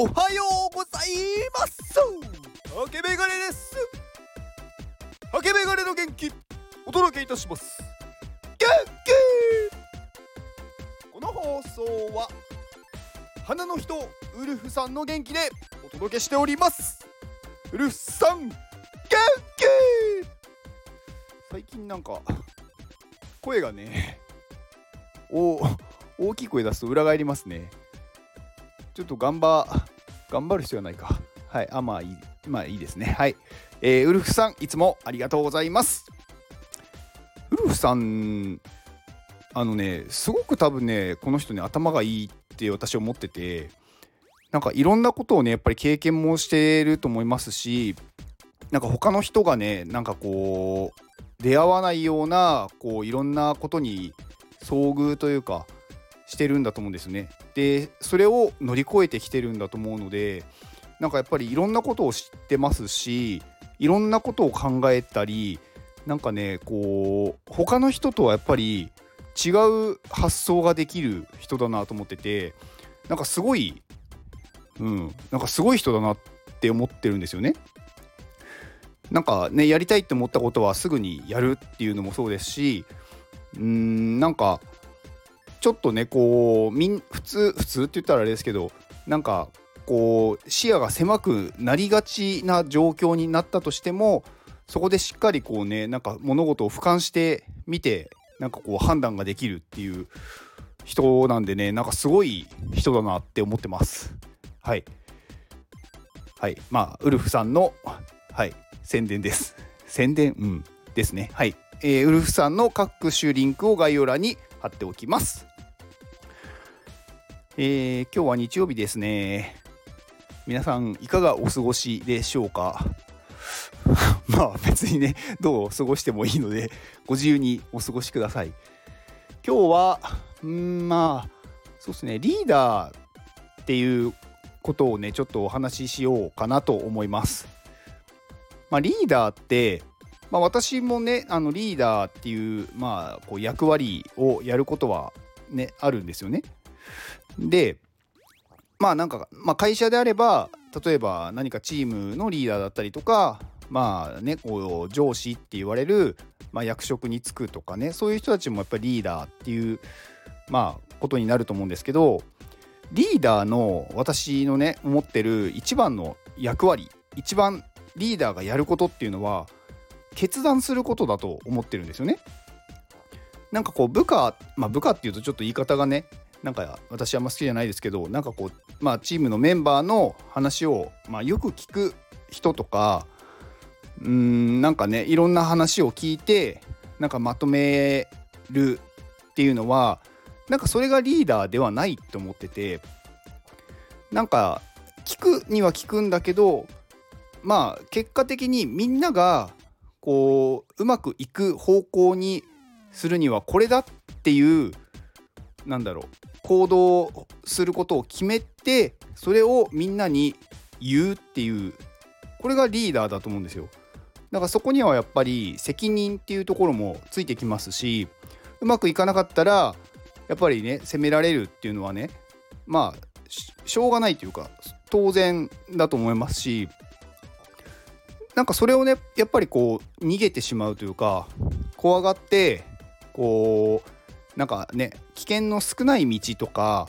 おはようございます。ハケメガネです。ハケメガネの元気お届けいたします。元気。この放送は花の人ウルフさんの元気でお届けしております。ウルフさん元気。最近なんか声がねお大きい声出すと裏返りますね。ちょっと頑張、頑張る必要はないか。はい。あ、まあいい。まあいいですね。はい。えー、ウルフさん、いつもありがとうございます。ウルフさん、あのね、すごく多分ね、この人ね、頭がいいって私は思ってて、なんかいろんなことをね、やっぱり経験もしてると思いますし、なんか他の人がね、なんかこう、出会わないような、こう、いろんなことに遭遇というか、してるんだと思うんですね。でそれを乗り越えてきてるんだと思うのでなんかやっぱりいろんなことを知ってますしいろんなことを考えたりなんかねこう他の人とはやっぱり違う発想ができる人だなと思っててなんかすごいうんなんかすごい人だなって思ってるんですよね。なんかねやりたいって思ったことはすぐにやるっていうのもそうですしうーんなんかちょっとねこうみん普通普通って言ったらあれですけどなんかこう視野が狭くなりがちな状況になったとしてもそこでしっかりこうねなんか物事を俯瞰してみてなんかこう判断ができるっていう人なんでねなんかすごい人だなって思ってます。はい。はい。まあウルフさんのはい。宣伝です。宣伝？うん。ですね。はい、えー、ウルフさんの各種リンクを概要欄に貼っておきます。えー、今日は日曜日ですね。皆さんいかがお過ごしでしょうか？まあ別にね、どう過ごしてもいいので、ご自由にお過ごしください。今日は、んまあ、そうですね、リーダーっていうことをね、ちょっとお話ししようかなと思います。まあ、リーダーって、まあ、私もね、あのリーダーっていう、まあ、こう役割をやることはね、あるんですよね。でまあなんか、まあ、会社であれば例えば何かチームのリーダーだったりとかまあねこう上司って言われる、まあ、役職に就くとかねそういう人たちもやっぱりリーダーっていうまあことになると思うんですけどリーダーの私のね思ってる一番の役割一番リーダーがやることっていうのは決断することだと思ってるんですよね。なんかこう部下まあ部下っていうとちょっと言い方がねなんか私あんま好きじゃないですけどなんかこうまあチームのメンバーの話を、まあ、よく聞く人とかうんなんかねいろんな話を聞いてなんかまとめるっていうのはなんかそれがリーダーではないと思っててなんか聞くには聞くんだけどまあ結果的にみんながこううまくいく方向にするにはこれだっていうなんだろう行動することを決めてそれをみんなに言うっていうこれがリーダーだと思うんですよ。だからそこにはやっぱり責任っていうところもついてきますしうまくいかなかったらやっぱりね責められるっていうのはねまあしょうがないというか当然だと思いますしなんかそれをねやっぱりこう逃げてしまうというか怖がってこうなんかね危険の少ない道とか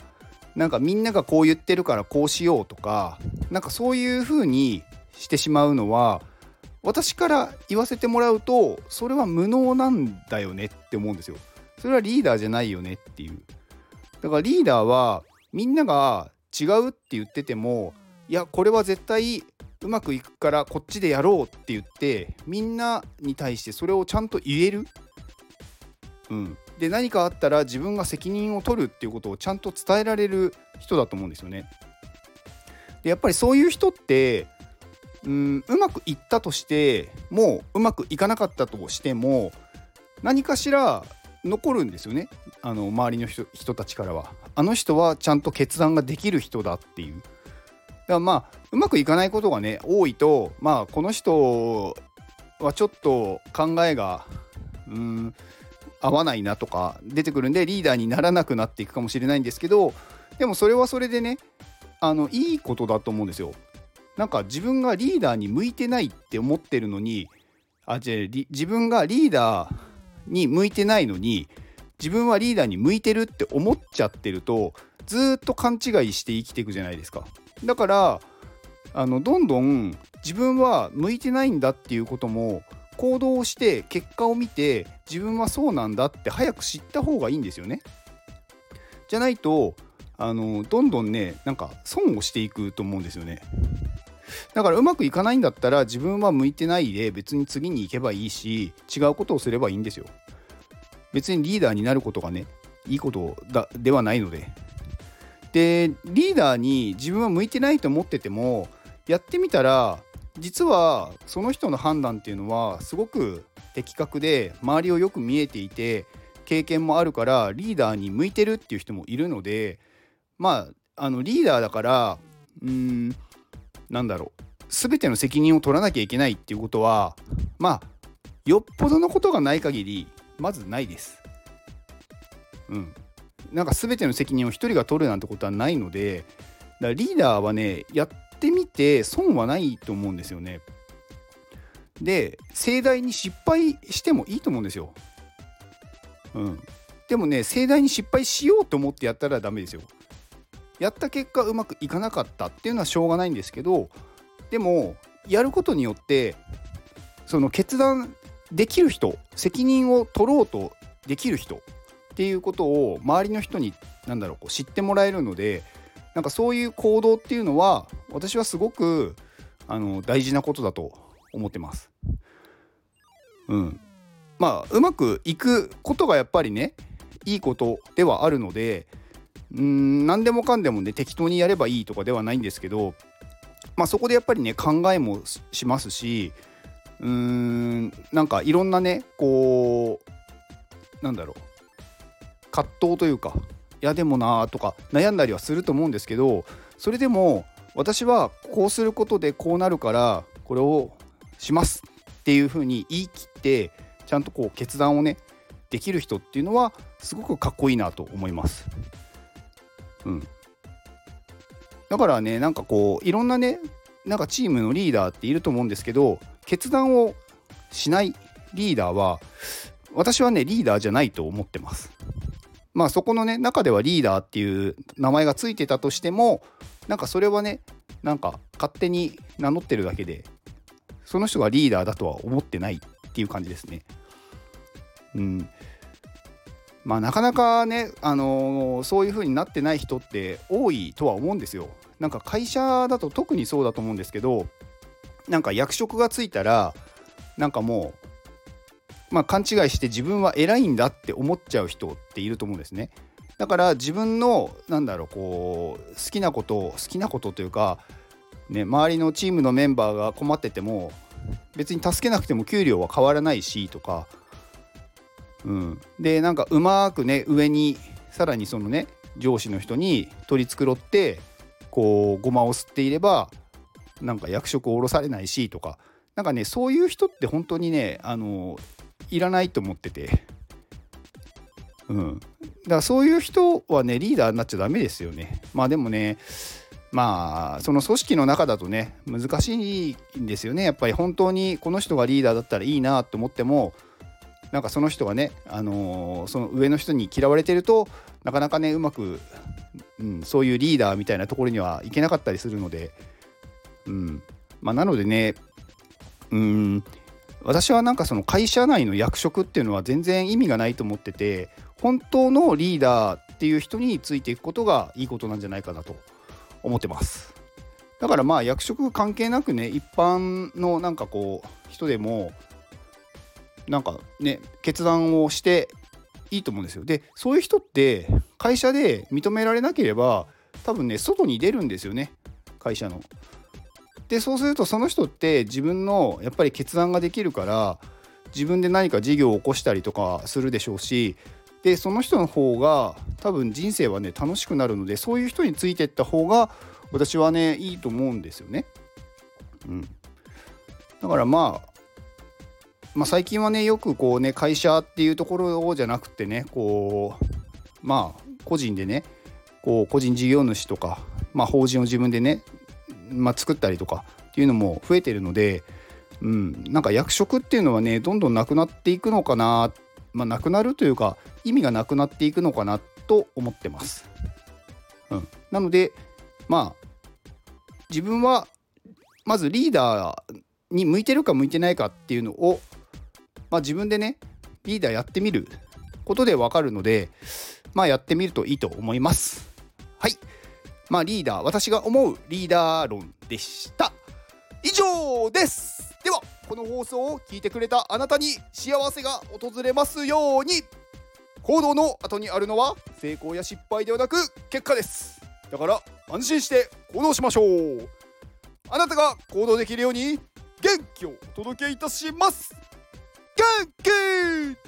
なんかみんながこう言ってるからこうしようとかなんかそういう風にしてしまうのは私から言わせてもらうとそれは無能なんだよねって思うんですよ。それはリーダーじゃないよねっていう。だからリーダーはみんなが違うって言っててもいやこれは絶対うまくいくからこっちでやろうって言ってみんなに対してそれをちゃんと言える。うん、で何かあったら自分が責任を取るっていうことをちゃんと伝えられる人だと思うんですよね。でやっぱりそういう人ってうんうまくいったとしてもううまくいかなかったとしても何かしら残るんですよねあの周りの人人たちからは。あの人はちゃんと決断ができる人だっていう。だからまあうまくいかないことがね多いとまあこの人はちょっと考えがうん合わないなとか出てくるんでリーダーにならなくなっていくかもしれないんですけどでもそれはそれでねあのいいことだと思うんですよ。なんか自分がリーダーに向いてないって思ってるのにあ違う自分がリーダーに向いてないのに自分はリーダーに向いてるって思っちゃってるとずっと勘違いして生きていくじゃないですか。だからあのどんどん自分は向いてないんだっていうことも行動をして結果を見て自分はそうなんだって早く知った方がいいんですよね。じゃないとあのどんどんねなんか損をしていくと思うんですよね。だからうまくいかないんだったら自分は向いてないで別に次に行けばいいし違うことをすればいいんですよ。別にリーダーになることがねいいことだではないので。でリーダーに自分は向いてないと思っててもやってみたら実はその人の判断っていうのはすごく的確で周りをよく見えていて経験もあるからリーダーに向いてるっていう人もいるのでまああのリーダーだからうーんなんだろう全ての責任を取らなきゃいけないっていうことはまあよっぽどのことがない限りまずないです。うん。なんか全ての責任を一人が取るなんてことはないのでだからリーダーはねやって損はないと思うんですよね。で盛大に失敗してもいいと思うんですよ。うん。でもね盛大に失敗しようと思ってやったらダメですよ。やった結果うまくいかなかったっていうのはしょうがないんですけどでもやることによってその決断できる人責任を取ろうとできる人っていうことを周りの人に何だろうこう知ってもらえるのでなんかそういう行動っていうのは私はすごくあの大事なことだと思ってます。うん、まあうまくいくことがやっぱりねいいことではあるのでうん何でもかんでもね適当にやればいいとかではないんですけど、まあ、そこでやっぱりね考えもしますしうーんなんかいろんなねこうなんだろう葛藤というかやでもなとか悩んだりはすると思うんですけどそれでも私はこうすることでこうなるからこれをしますっていうふうに言い切ってちゃんとこう決断をねできる人っていうのはすごくかっこいいなと思います。うん、だからねなんかこういろんなねなんかチームのリーダーっていると思うんですけど決断をしないリーダーは私はねリーダーじゃないと思ってます。まあそこのね中ではリーダーっていう名前がついてたとしてもなんかそれはねなんか勝手に名乗ってるだけでその人がリーダーだとは思ってないっていう感じですね。うん、まあなかなかね、あのー、そういう風になってない人って多いとは思うんですよ。なんか会社だと特にそうだと思うんですけどなんか役職がついたらなんかもう、まあ、勘違いして自分は偉いんだって思っちゃう人っていると思うんですね。だから自分のなんだろうこう好きなことを好きなことというか、ね、周りのチームのメンバーが困ってても別に助けなくても給料は変わらないしとかうん、でなんかうまくね上にさらにそのね上司の人に取り繕ってこうごまを吸っていればなんか役職を下ろされないしとかなんかねそういう人って本当にねあのいらないと思ってて。うん。だからそういう人はねリーダーになっちゃダメですよね。まあでもねまあその組織の中だとね難しいんですよね。やっぱり本当にこの人がリーダーだったらいいなと思ってもなんかその人がね、あのー、その上の人に嫌われてるとなかなかねうまく、うん、そういうリーダーみたいなところにはいけなかったりするので、うん。まあ、なのでね、うん、私はなんかその会社内の役職っていうのは全然意味がないと思ってて本当のリーダーっていう人についていくことがいいことなんじゃないかなと思ってます。だからまあ役職関係なくね一般のなんかこう人でもなんかね決断をしていいと思うんですよ。でそういう人って会社で認められなければ多分ね外に出るんですよね会社の。でそうするとその人って自分のやっぱり決断ができるから自分で何か事業を起こしたりとかするでしょうしでその人の方が多分人生はね楽しくなるのでそういう人についていった方が私はねいいと思うんですよね。うん、だからまあまあ、最近はねよくこうね会社っていうところじゃなくてねこうまあ個人でねこう個人事業主とかまあ、法人を自分でね、まあ、作ったりとかっていうのも増えてるので、うん、なんか役職っていうのはねどんどんなくなっていくのかな、まあ、なくなるというか意味がなくなっていくのかなと思ってます。うん、なのでまあ自分はまずリーダーに向いてるか向いてないかっていうのを、まあ、自分でねリーダーやってみることでわかるのでまあやってみるといいと思います。はい。まあリーダー、私が思うリーダー論でした。以上です。ではこの放送を聞いてくれたあなたに幸せが訪れますように。行動の後にあるのは成功や失敗ではなく結果です。だから安心して行動しましょう。あなたが行動できるように元気をお届けいたします。元気